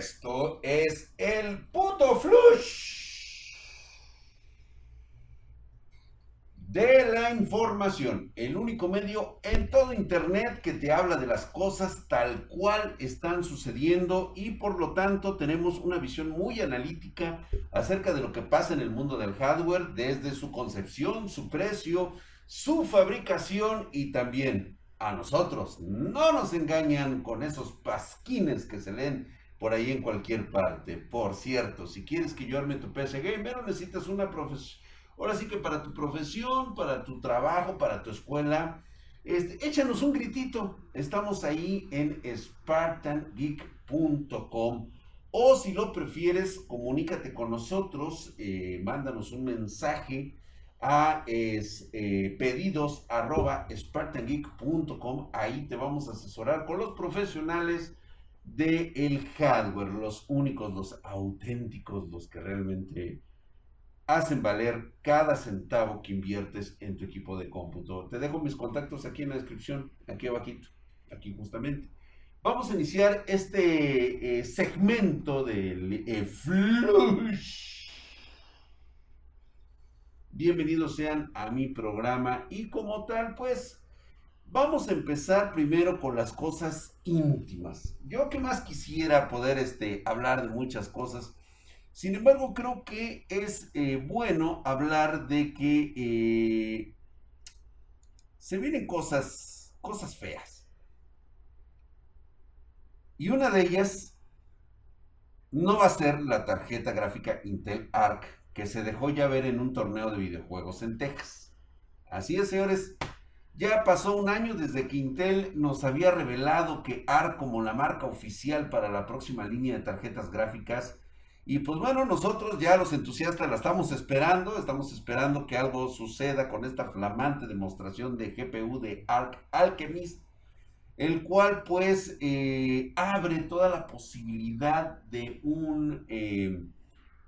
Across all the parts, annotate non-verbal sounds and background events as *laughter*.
Esto es el puto flush de la información. El único medio en todo Internet que te habla de las cosas tal cual están sucediendo y por lo tanto tenemos una visión muy analítica acerca de lo que pasa en el mundo del hardware desde su concepción, su precio, su fabricación y también a nosotros. No nos engañan con esos pasquines que se leen por ahí en cualquier parte. Por cierto, si quieres que yo arme tu PC Gamer, necesitas una profesión. Ahora sí que para tu profesión, para tu trabajo, para tu escuela, este, échanos un gritito. Estamos ahí en spartangeek.com. O si lo prefieres, comunícate con nosotros, eh, mándanos un mensaje a es, eh. Ahí te vamos a asesorar con los profesionales del el hardware, los únicos, los auténticos, los que realmente hacen valer cada centavo que inviertes en tu equipo de cómputo. Te dejo mis contactos aquí en la descripción, aquí abajito, aquí justamente. Vamos a iniciar este eh, segmento del eh, Flush. Bienvenidos sean a mi programa y como tal, pues Vamos a empezar primero con las cosas íntimas. Yo que más quisiera poder este, hablar de muchas cosas. Sin embargo, creo que es eh, bueno hablar de que eh, se vienen cosas, cosas feas. Y una de ellas no va a ser la tarjeta gráfica Intel Arc que se dejó ya ver en un torneo de videojuegos en Texas. Así es, señores, ya pasó un año desde que Intel nos había revelado que ARC como la marca oficial para la próxima línea de tarjetas gráficas. Y pues bueno, nosotros ya los entusiastas la estamos esperando, estamos esperando que algo suceda con esta flamante demostración de GPU de ARC Alchemist, el cual pues eh, abre toda la posibilidad de un... Eh,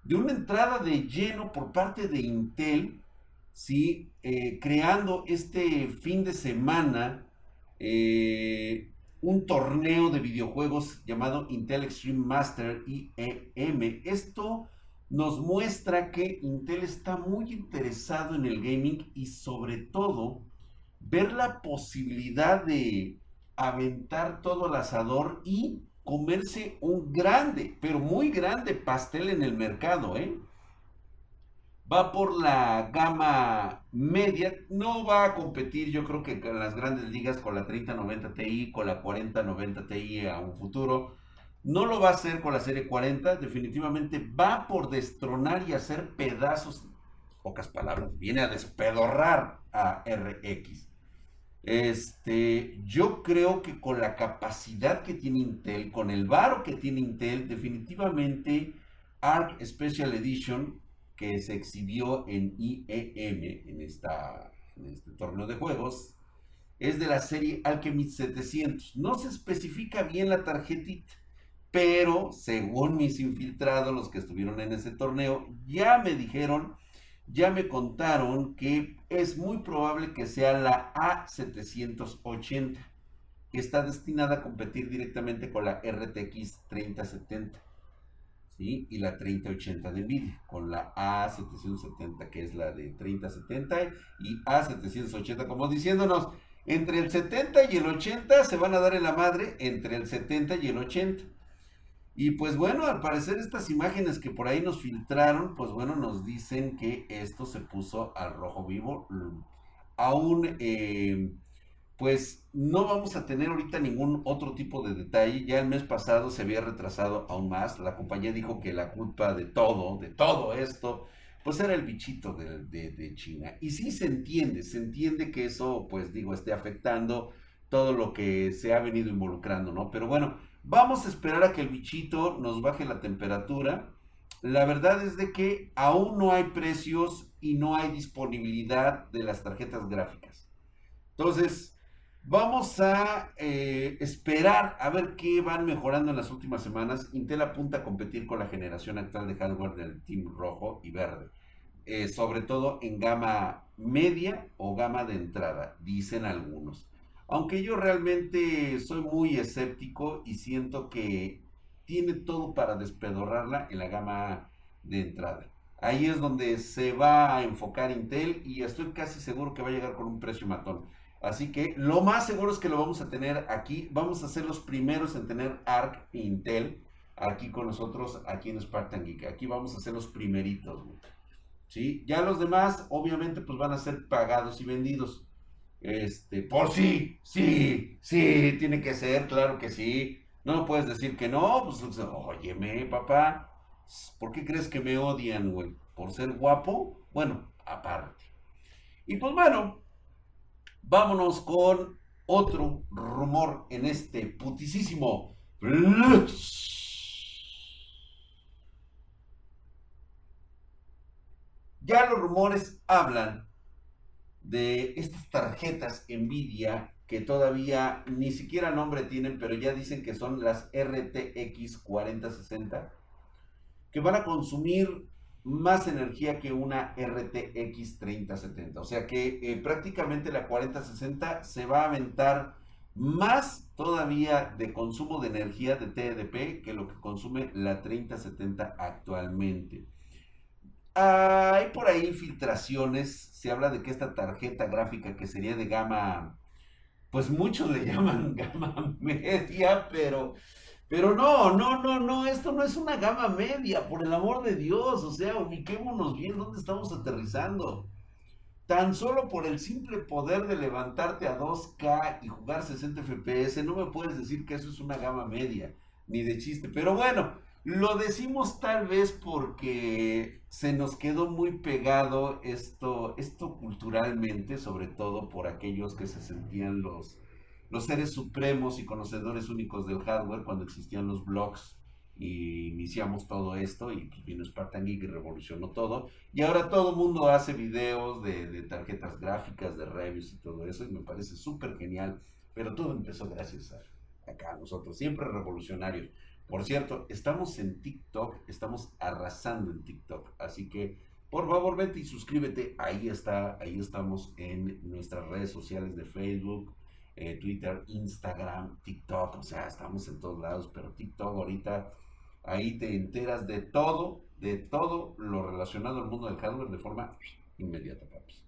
de una entrada de lleno por parte de Intel ¿sí? Eh, creando este fin de semana eh, un torneo de videojuegos llamado Intel Extreme Master IEM. Esto nos muestra que Intel está muy interesado en el gaming y sobre todo ver la posibilidad de aventar todo al asador y comerse un grande, pero muy grande pastel en el mercado, ¿eh? Va por la gama media, no va a competir yo creo que en las grandes ligas con la 3090 Ti, con la 4090 Ti a un futuro, no lo va a hacer con la serie 40, definitivamente va por destronar y hacer pedazos, pocas palabras, viene a despedorrar a RX. Este, yo creo que con la capacidad que tiene Intel, con el varo que tiene Intel, definitivamente ARC Special Edition que se exhibió en IEM, en, este torneo de juegos, es de la serie Alchemist 700. No se especifica bien la tarjetita, pero según mis infiltrados, los que estuvieron en ese torneo, ya me dijeron, ya me contaron que es muy probable que sea la A780, que está destinada a competir directamente con la RTX 3070 y la 3080 de NVIDIA, con la A770 que es la de 3070 y A780 como diciéndonos, entre el 70 y el 80 se van a dar en la madre entre el 70 y el 80. Y pues bueno, al parecer estas imágenes que por ahí nos filtraron, pues bueno, nos dicen que esto se puso al rojo vivo. Aún eh, pues no vamos a tener ahorita ningún otro tipo de detalle. Ya el mes pasado se había retrasado aún más. La compañía dijo que la culpa de todo, de todo esto, pues era el bichito de, China. Y sí se entiende, se entiende que eso, pues digo, esté afectando todo lo que se ha venido involucrando, ¿no? Pero bueno, vamos a esperar a que el bichito nos baje la temperatura. La verdad es de que aún no hay precios y no hay disponibilidad de las tarjetas gráficas. Entonces, Vamos a eh, esperar a ver qué van mejorando en las últimas semanas. Intel apunta a competir con la generación actual de hardware del Team Rojo y Verde, eh, sobre todo en gama media o gama de entrada, dicen algunos. Aunque yo realmente soy muy escéptico y siento que tiene todo para despedorrarla en la gama de entrada. Ahí es donde se va a enfocar Intel y estoy casi seguro que va a llegar con un precio matón. Así que lo más seguro es que lo vamos a tener aquí. Vamos a ser los primeros en tener ARC Intel aquí con nosotros, aquí en Spartan Geek. Aquí vamos a ser los primeritos. ¿Sí? Ya los demás, obviamente, pues van a ser pagados y vendidos. Este, por sí, sí, sí, tiene que ser, claro que sí. No puedes decir que no, pues, óyeme, papá, ¿por qué crees que me odian, güey? ¿Por ser guapo? Bueno, aparte. Y pues bueno, vámonos con otro rumor en este putisísimo. Ya los rumores hablan de estas tarjetas Nvidia que todavía ni siquiera nombre tienen, pero ya dicen que son las RTX 4060, que van a consumir más energía que una RTX 3070. O sea que eh, prácticamente la 4060 se va a aventar más todavía de consumo de energía de TDP que lo que consume la 3070 actualmente. Hay por ahí filtraciones, se habla de que esta tarjeta gráfica que sería de gama, pues muchos le *laughs* llaman gama media, pero pero no, no, no, no, esto no es una gama media, por el amor de Dios. O sea, ubiquémonos bien dónde estamos aterrizando. Tan solo por el simple poder de levantarte a 2K y jugar 60 FPS, no me puedes decir que eso es una gama media, ni de chiste. Pero bueno, lo decimos tal vez porque se nos quedó muy pegado esto, esto culturalmente, sobre todo por aquellos que se sentían los los seres supremos y conocedores únicos del hardware cuando existían los blogs y iniciamos todo esto y pues vino Spartan Geek y revolucionó todo. Y ahora todo el mundo hace videos de, tarjetas gráficas, de reviews y todo eso y me parece súper genial. Pero todo empezó gracias a acá nosotros, siempre revolucionarios. Por cierto, estamos en TikTok, estamos arrasando en TikTok, así que por favor vete y suscríbete, ahí está, ahí estamos en nuestras redes sociales de Facebook, eh, Twitter, Instagram, TikTok, o sea, estamos en todos lados, pero TikTok ahorita, ahí te enteras de todo, de todo lo relacionado al mundo del hardware de forma inmediata, papis.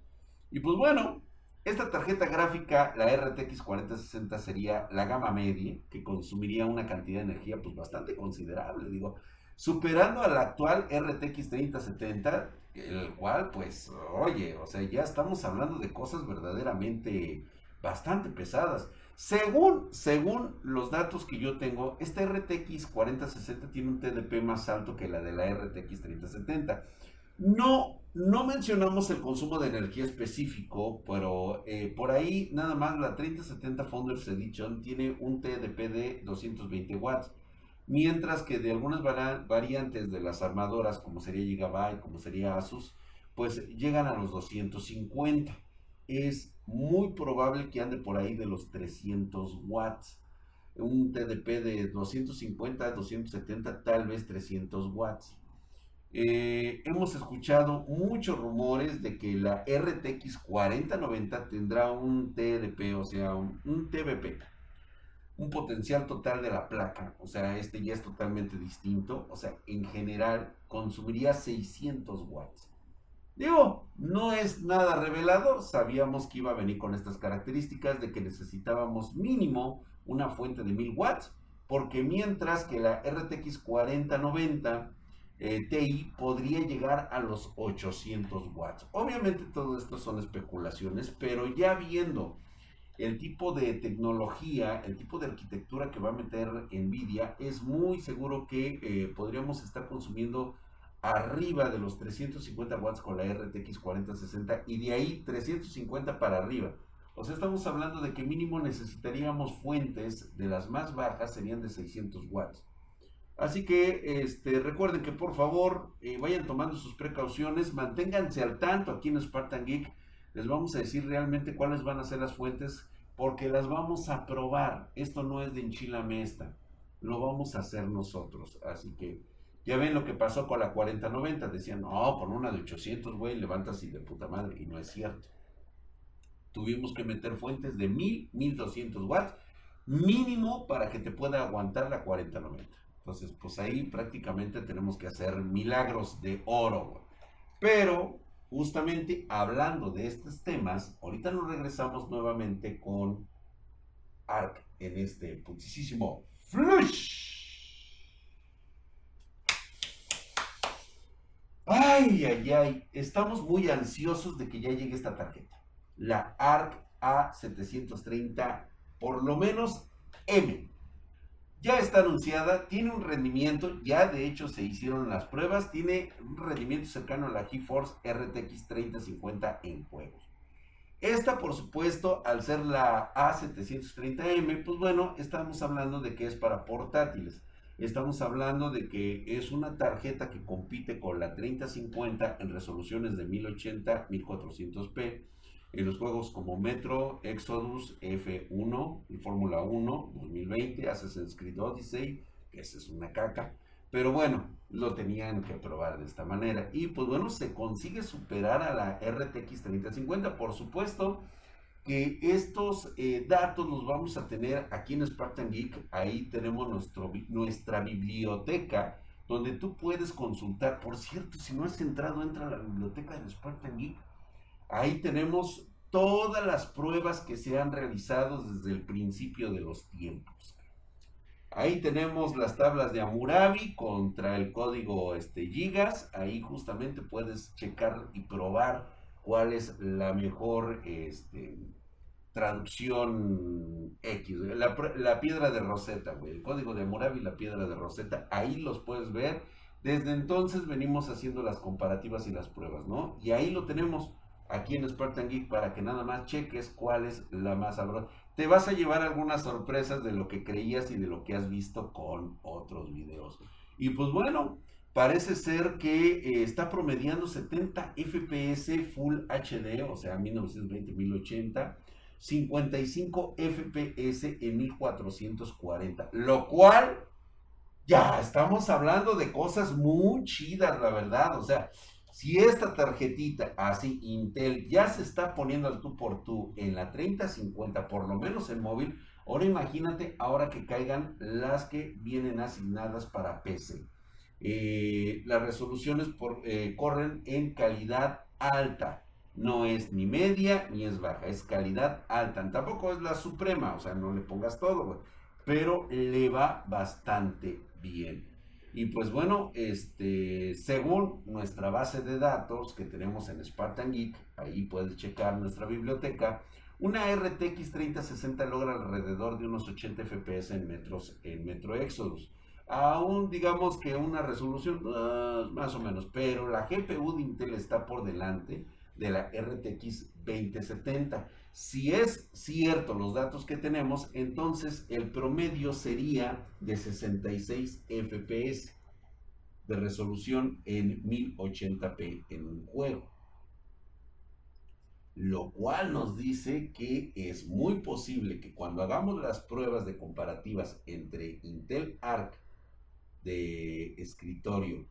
Y pues bueno, esta tarjeta gráfica, la RTX 4060, sería la gama media, que consumiría una cantidad de energía pues bastante considerable, digo, superando a la actual RTX 3070, el cual pues, oye, o sea, ya estamos hablando de cosas verdaderamente bastante pesadas. Según, según los datos que yo tengo, esta RTX 4060 tiene un TDP más alto que la de la RTX 3070. No, no mencionamos el consumo de energía específico, pero eh, por ahí nada más la 3070 Founders Edition tiene un TDP de 220 watts, mientras que de algunas variantes de las armadoras, como sería Gigabyte, como sería Asus, pues llegan a los 250. Es muy probable que ande por ahí de los 300 watts. Un TDP de 250, 270, tal vez 300 watts. Eh, hemos escuchado muchos rumores de que la RTX 4090 tendrá un TDP, o sea, un, un TBP, un potencial total de la placa, o sea, este ya es totalmente distinto, o sea, en general consumiría 600 watts. Digo, no es nada revelador, sabíamos que iba a venir con estas características de que necesitábamos mínimo una fuente de 1000 watts, porque mientras que la RTX 4090 eh, Ti podría llegar a los 800 watts. Obviamente todo esto son especulaciones, pero ya viendo el tipo de tecnología, el tipo de arquitectura que va a meter Nvidia, es muy seguro que eh, podríamos estar consumiendo arriba de los 350 watts con la RTX 4060 y de ahí 350 para arriba. O sea, estamos hablando de que mínimo necesitaríamos fuentes de las más bajas, serían de 600 watts. Así que este, recuerden que por favor eh, vayan tomando sus precauciones, manténganse al tanto aquí en Spartan Geek. Les vamos a decir realmente cuáles van a ser las fuentes porque las vamos a probar. Esto no es de enchilamesta, lo vamos a hacer nosotros. Así que ya ven lo que pasó con la 4090. Decían, no, con una de 800, güey, levantas y de puta madre. Y no es cierto. Tuvimos que meter fuentes de 1000, 1200 watts mínimo para que te pueda aguantar la 4090. Entonces, pues ahí prácticamente tenemos que hacer milagros de oro. Pero, justamente hablando de estos temas, ahorita nos regresamos nuevamente con ARC en este putisísimo flush. Ay, ay, ay, estamos muy ansiosos de que ya llegue esta tarjeta. La ARC A730, por lo menos M. Ya está anunciada, tiene un rendimiento, ya de hecho se hicieron las pruebas, tiene un rendimiento cercano a la GeForce RTX 3050 en juegos. Esta, por supuesto, al ser la A730M, pues bueno, estamos hablando de que es para portátiles. Estamos hablando de que es una tarjeta que compite con la 3050 en resoluciones de 1080, 1400p en los juegos como Metro, Exodus, F1, y Fórmula 1 2020, Assassin's Creed Odyssey, que esa es una caca. Pero bueno, lo tenían que probar de esta manera. Y pues bueno, se consigue superar a la RTX 3050. Por supuesto que estos eh, datos los vamos a tener aquí en Spartan Geek. Ahí tenemos nuestro, nuestra biblioteca donde tú puedes consultar. Por cierto, si no has entrado, entra a la biblioteca de Spartan Geek Ahí tenemos todas las pruebas que se han realizado desde el principio de los tiempos. Ahí tenemos las tablas de Amurabi contra el código este, Gigas. Ahí justamente puedes checar y probar cuál es la mejor este, traducción X. La, piedra de Rosetta, güey. El código de Amurabi y la piedra de Rosetta. Ahí los puedes ver. Desde entonces venimos haciendo las comparativas y las pruebas, ¿no? Y ahí lo tenemos aquí en Spartan Geek para que nada más cheques cuál es la más sabrosa. Te vas a llevar algunas sorpresas de lo que creías y de lo que has visto con otros videos. Y pues bueno, parece ser que eh, está promediando 70 FPS Full HD, o sea, 1920-1080, 55 FPS en 1440, lo cual ya estamos hablando de cosas muy chidas, la verdad, o sea, si esta tarjetita, así Intel, ya se está poniendo al tú por tú en la 3050, por lo menos en móvil, ahora imagínate ahora que caigan las que vienen asignadas para PC. Eh, las resoluciones eh, corren en calidad alta. No es ni media ni es baja, es calidad alta. Tampoco es la suprema, o sea, no le pongas todo, pero le va bastante bien. Y pues bueno, este, según nuestra base de datos que tenemos en Spartan Geek, ahí puedes checar nuestra biblioteca, una RTX 3060 logra alrededor de unos 80 FPS en metros en Metro Exodus. Aún digamos que una resolución ah, más o menos, pero la GPU de Intel está por delante de la RTX 2070. Si es cierto los datos que tenemos, entonces el promedio sería de 66 FPS de resolución en 1080p en un juego. Lo cual nos dice que es muy posible que cuando hagamos las pruebas de comparativas entre Intel Arc de escritorio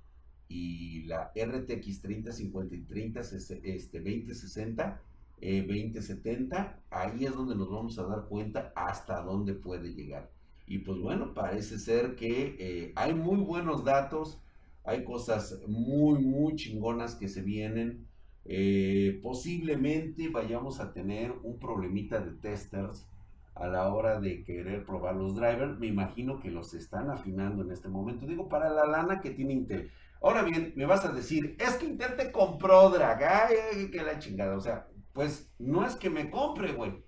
y la RTX 3050 y 30, este, 2060, 2070, eh, ahí es donde nos vamos a dar cuenta hasta dónde puede llegar. Y pues bueno, parece ser que eh, hay muy buenos datos, hay cosas muy, muy chingonas que se vienen. Eh, posiblemente vayamos a tener un problemita de testers a la hora de querer probar los drivers. Me imagino que los están afinando en este momento. Digo, para la lana que tiene Intel. Ahora bien, me vas a decir, es que Intel te compró drag, ay, que la chingada. O sea, pues no es que me compre, güey.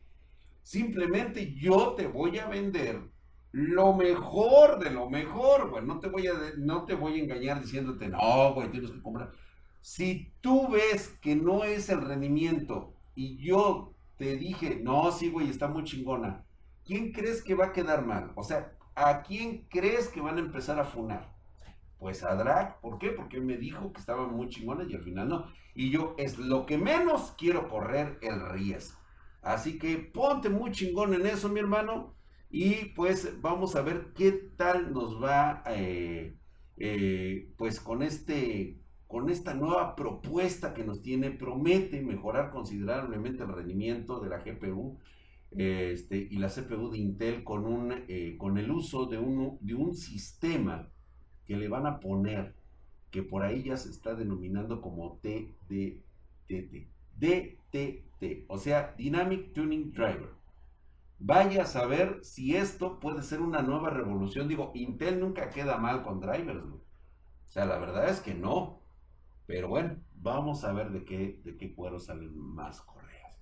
Simplemente yo te voy a vender lo mejor de lo mejor, güey. No te voy a, no te voy a engañar diciéndote, no, güey, tienes que comprar. Si tú ves que no es el rendimiento y yo te dije, no, sí, güey, está muy chingona, ¿quién crees que va a quedar mal? O sea, ¿a quién crees que van a empezar a funar? Pues a Drag, ¿por qué? Porque me dijo que estaba muy chingona y al final no. Y yo es lo que menos quiero correr el riesgo. Así que ponte muy chingón en eso, mi hermano. Y pues vamos a ver qué tal nos va, eh, eh, pues con este, con esta nueva propuesta que nos tiene, promete mejorar considerablemente el rendimiento de la GPU. este, y la CPU de Intel con, un, eh, con el uso de un, de un sistema que le van a poner, que por ahí ya se está denominando como TDTT. DTT, o sea, Dynamic Tuning Driver. Vaya a saber si esto puede ser una nueva revolución. Digo, Intel nunca queda mal con drivers. O sea, la verdad es que no. Pero bueno, vamos a ver de qué, de qué cuero salen más correas.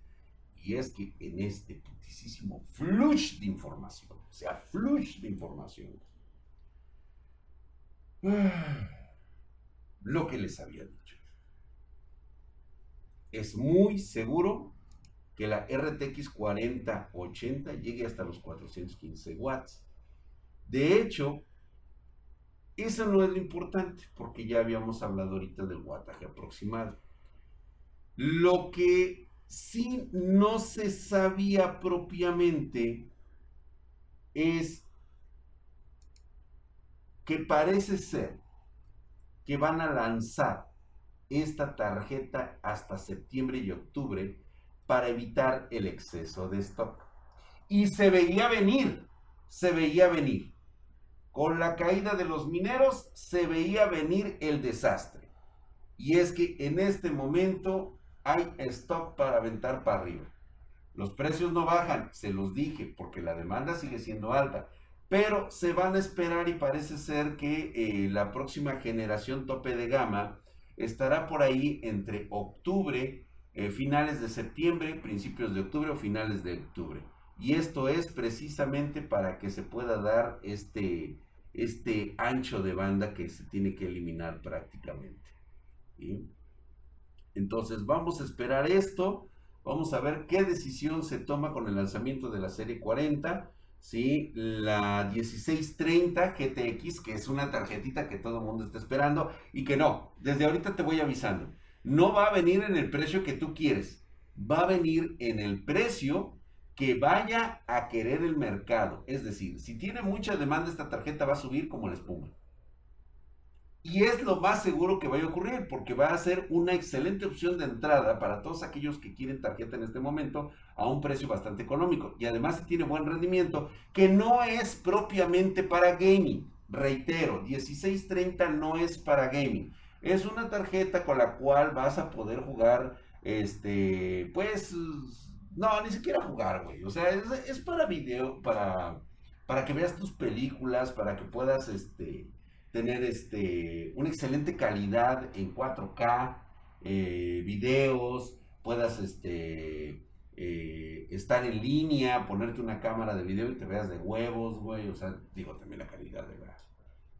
Y es que en este putisísimo flush de información, o sea, flush de información, *sighs* lo que les había dicho. Es muy seguro que la RTX 4080 llegue hasta los 415 watts. De hecho, eso no es lo importante, porque ya habíamos hablado ahorita del wattaje aproximado. Lo que sí no se sabía propiamente es que parece ser que van a lanzar esta tarjeta hasta septiembre y octubre para evitar el exceso de stock. Y se veía venir, se veía venir. Con la caída de los mineros se veía venir el desastre. Y es que en este momento hay stock para aventar para arriba. Los precios no bajan, se los dije, porque la demanda sigue siendo alta. Pero se van a esperar y parece ser que eh, la próxima generación tope de gama estará por ahí entre octubre, eh, finales de septiembre, principios de octubre o finales de octubre. Y esto es precisamente para que se pueda dar este, este ancho de banda que se tiene que eliminar prácticamente. Entonces vamos a esperar esto. Vamos a ver qué decisión se toma con el lanzamiento de la serie 40. ¿sí? La 1630 GTX, que es una tarjetita que todo el mundo está esperando y que no, desde ahorita te voy avisando, no va a venir en el precio que tú quieres, va a venir en el precio que vaya a querer el mercado. Es decir, si tiene mucha demanda esta tarjeta va a subir como la espuma. Y es lo más seguro que vaya a ocurrir, porque va a ser una excelente opción de entrada para todos aquellos que quieren tarjeta en este momento a un precio bastante económico. Y además tiene buen rendimiento, que no es propiamente para gaming. Reitero, 1630 no es para gaming. Es una tarjeta con la cual vas a poder jugar, este, pues, no, ni siquiera jugar, güey. O sea, es, es para video, para, para que veas tus películas, para que puedas, este tener este, una excelente calidad en 4K, eh, videos, puedas este, eh, estar en línea, ponerte una cámara de video y te veas de huevos, güey. O sea, digo también la calidad de la,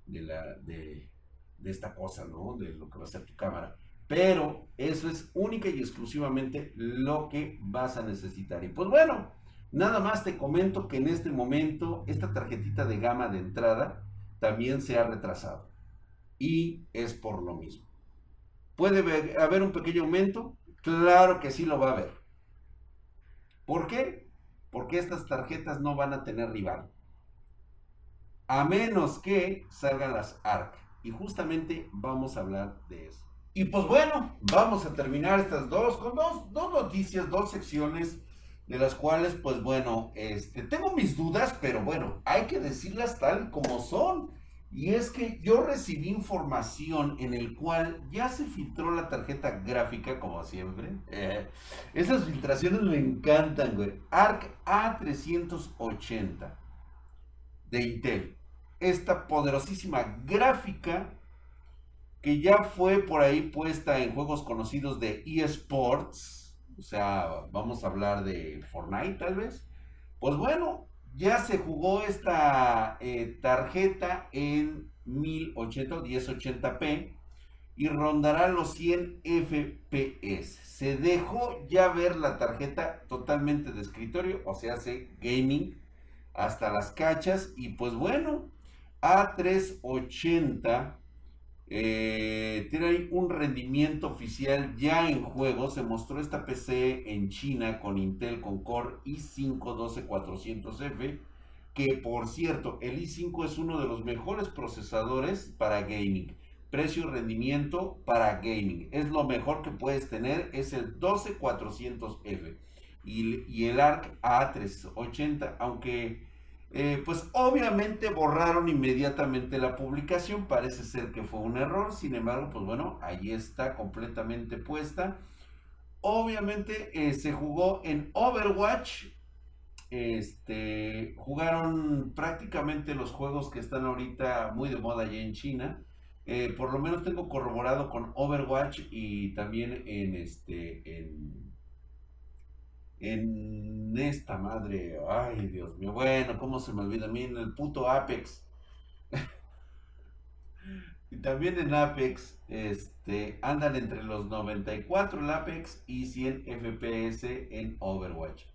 de la, de, de esta cosa, ¿no? De lo que va a ser tu cámara. Pero eso es única y exclusivamente lo que vas a necesitar. Y pues bueno, nada más te comento que en este momento esta tarjetita de gama de entrada también se ha retrasado. Y es por lo mismo. ¿Puede haber un pequeño aumento? Claro que sí lo va a haber. ¿Por qué? Porque estas tarjetas no van a tener rival. A menos que salgan las ARC. Y justamente vamos a hablar de eso. Y pues bueno, vamos a terminar estas dos con dos, dos noticias, dos secciones de las cuales, pues bueno, este, tengo mis dudas, pero bueno, hay que decirlas tal como son. Y es que yo recibí información en el cual ya se filtró la tarjeta gráfica, como siempre. Eh, esas filtraciones me encantan, güey. ARC A380 de Intel. Esta poderosísima gráfica que ya fue por ahí puesta en juegos conocidos de eSports o sea, vamos a hablar de Fortnite tal vez. Pues bueno, ya se jugó esta eh, tarjeta en 1080 o 1080p y rondará los 100 FPS. Se dejó ya ver la tarjeta totalmente de escritorio, o sea, hace gaming hasta las cachas y pues bueno, A380 eh, tiene ahí un rendimiento oficial ya en juego. Se mostró esta PC en China con Intel con Core i5 12400F. Que por cierto, el i5 es uno de los mejores procesadores para gaming. Precio y rendimiento para gaming. Es lo mejor que puedes tener. Es el 12400F. y, el ARC A380, aunque eh, pues obviamente borraron inmediatamente la publicación, parece ser que fue un error, sin embargo, pues bueno, ahí está completamente puesta. Obviamente eh, se jugó en Overwatch, este, jugaron prácticamente los juegos que están ahorita muy de moda allá en China. Eh, por lo menos tengo corroborado con Overwatch y también en este en, en esta madre. Ay, Dios mío. Bueno, ¿cómo se me olvida a mí en el puto Apex? *laughs* y también en Apex este andan entre los 94 el Apex y 100 FPS en Overwatch.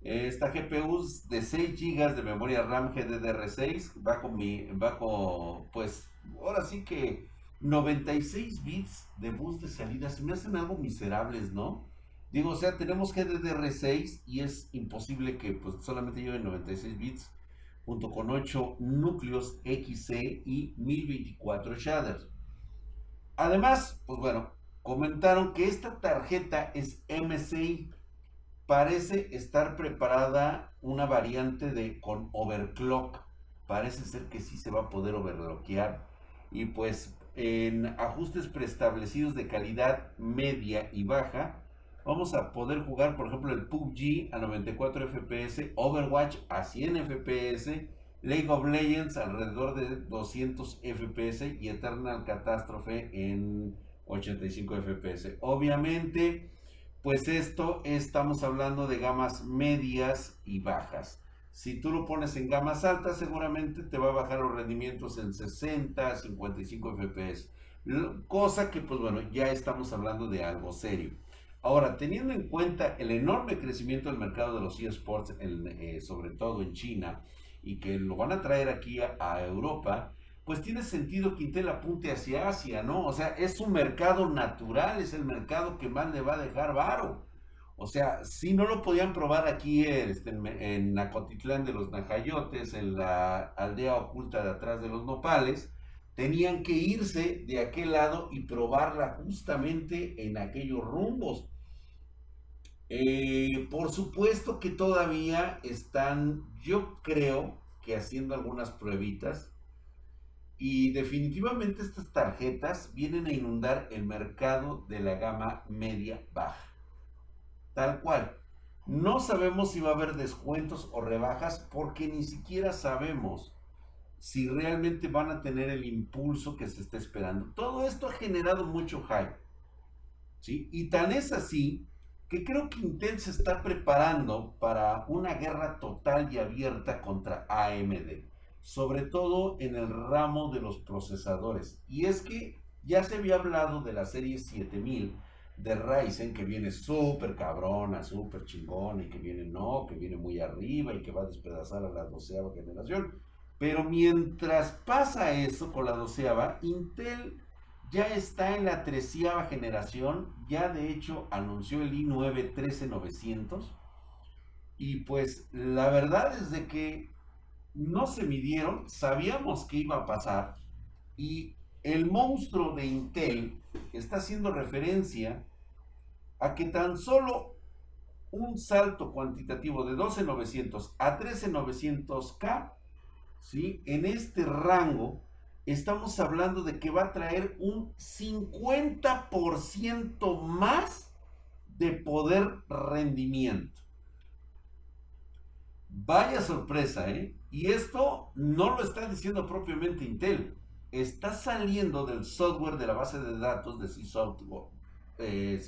Esta GPU de 6 GB de memoria RAM GDDR6 va con mi, va con, pues, ahora sí que 96 bits de bus de salida. Se me hacen algo miserables, ¿no? Digo, o sea, tenemos GDDR6 y es imposible que pues solamente lleve 96 bits junto con 8 núcleos XC y 1024 shaders. Además, pues bueno, comentaron que esta tarjeta es MCI parece estar preparada una variante de con overclock. Parece ser que sí se va a poder overclockear. Y pues en ajustes preestablecidos de calidad media y baja, vamos a poder jugar, por ejemplo, el PUBG a 94 FPS, Overwatch a 100 FPS, League of Legends alrededor de 200 FPS y Eternal Catastrophe en 85 FPS. Obviamente, pues esto estamos hablando de gamas medias y bajas. Si tú lo pones en gamas altas, seguramente te va a bajar los rendimientos en 60, 55 FPS. Cosa que, pues bueno, ya estamos hablando de algo serio. Ahora, teniendo en cuenta el enorme crecimiento del mercado de los eSports, eh, sobre todo en China, y que lo van a traer aquí a Europa, pues tiene sentido que Intel apunte hacia Asia, ¿no? O sea, es un mercado natural, es el mercado que más le va a dejar varo. O sea, si no lo podían probar aquí este, en, en Nacotitlán de los Najayotes, en la aldea oculta de atrás de los nopales, tenían que irse de aquel lado y probarla justamente en aquellos rumbos. Eh, por supuesto que todavía están, yo creo que haciendo algunas pruebitas, y definitivamente estas tarjetas vienen a inundar el mercado de la gama media-baja. Tal cual. No sabemos si va a haber descuentos o rebajas porque ni siquiera sabemos si realmente van a tener el impulso que se está esperando. Todo esto ha generado mucho hype. ¿sí? Y tan es así que creo que Intel se está preparando para una guerra total y abierta contra AMD sobre todo en el ramo de los procesadores. Y es que ya se había hablado de la serie 7000 de Ryzen, que viene súper cabrona, súper chingona, y que viene no, que viene muy arriba y que va a despedazar a la doceava generación. Pero mientras pasa eso con la doceava, Intel ya está en la treceava generación, ya de hecho anunció el i9 13900. Y pues la verdad es de que no se midieron, sabíamos que iba a pasar y el monstruo de Intel está haciendo referencia a que tan solo un salto cuantitativo de 12900 a 13900K, ¿sí? en este rango, estamos hablando de que va a traer un 50% más de poder rendimiento. Vaya sorpresa, ¿eh? Y esto no lo está diciendo propiamente Intel. Está saliendo del software de la base de datos de C-Software, eh,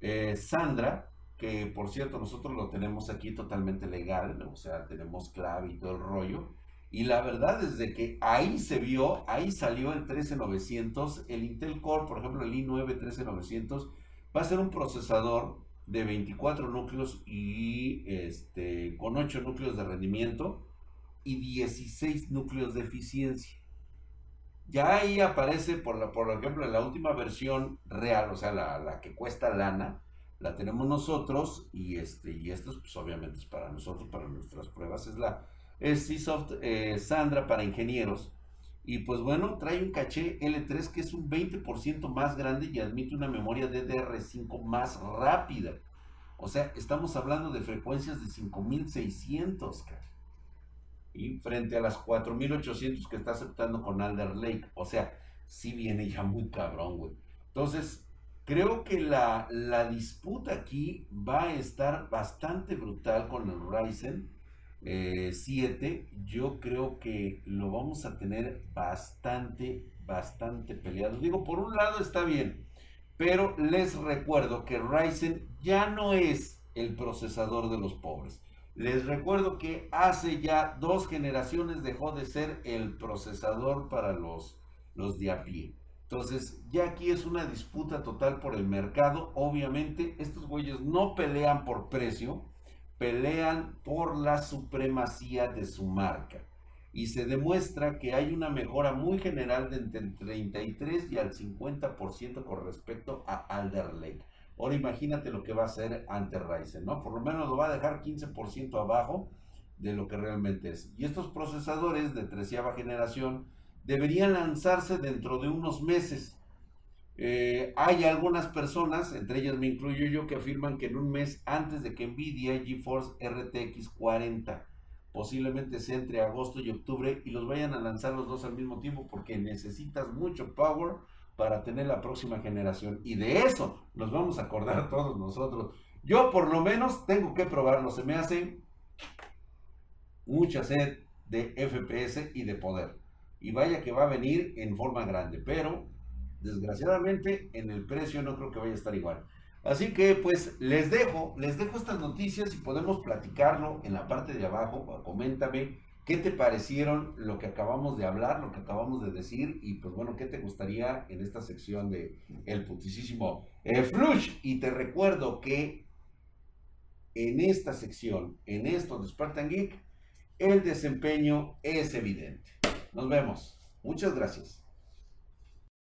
eh, Sandra, que por cierto nosotros lo tenemos aquí totalmente legal, o sea, tenemos clave y todo el rollo. Y la verdad es que ahí se vio, ahí salió el 13900, el Intel Core, por ejemplo, el i9 13900, va a ser un procesador de 24 núcleos y este, con 8 núcleos de rendimiento y 16 núcleos de eficiencia. Ya ahí aparece, por, la, por ejemplo, la última versión real, o sea, la, que cuesta lana, la tenemos nosotros y, este, y esto pues, obviamente es para nosotros, para nuestras pruebas, es la es CSoft eh, Sandra para ingenieros. Y pues bueno, trae un caché L3 que es un 20% más grande y admite una memoria DDR5 más rápida. O sea, estamos hablando de frecuencias de 5600, Y frente a las 4800 que está aceptando con Alder Lake. O sea, sí viene ya muy cabrón, güey. Entonces, creo que la, la disputa aquí va a estar bastante brutal con el Ryzen 7. Eh, Yo creo que lo vamos a tener bastante, bastante peleado. Digo, por un lado está bien pero les recuerdo que Ryzen ya no es el procesador de los pobres. Les recuerdo que hace ya dos generaciones dejó de ser el procesador para los, los de a pie. Entonces, ya aquí es una disputa total por el mercado. Obviamente, estos güeyes no pelean por precio, pelean por la supremacía de su marca y se demuestra que hay una mejora muy general de entre el 33 y al 50% con respecto a Alder Lake. Ahora imagínate lo que va a hacer ante Ryzen, ¿no? Por lo menos lo va a dejar 15% abajo de lo que realmente es. Y estos procesadores de treceava generación deberían lanzarse dentro de unos meses. Eh, hay algunas personas, entre ellas me incluyo yo, que afirman que en un mes antes de que Nvidia GeForce RTX 40 posiblemente sea entre agosto y octubre y los vayan a lanzar los dos al mismo tiempo porque necesitas mucho power para tener la próxima generación y de eso nos vamos a acordar *laughs* todos nosotros. Yo por lo menos tengo que probarlo, se me hace mucha sed de FPS y de poder. Y vaya que va a venir en forma grande, pero desgraciadamente en el precio no creo que vaya a estar igual. Así que pues les dejo, les dejo estas noticias y podemos platicarlo en la parte de abajo. Coméntame qué te parecieron lo que acabamos de hablar, lo que acabamos de decir y pues bueno, qué te gustaría en esta sección de el putisísimo eh, Flush. Y te recuerdo que en esta sección, en esto de Spartan Geek, el desempeño es evidente. Nos vemos. Muchas gracias.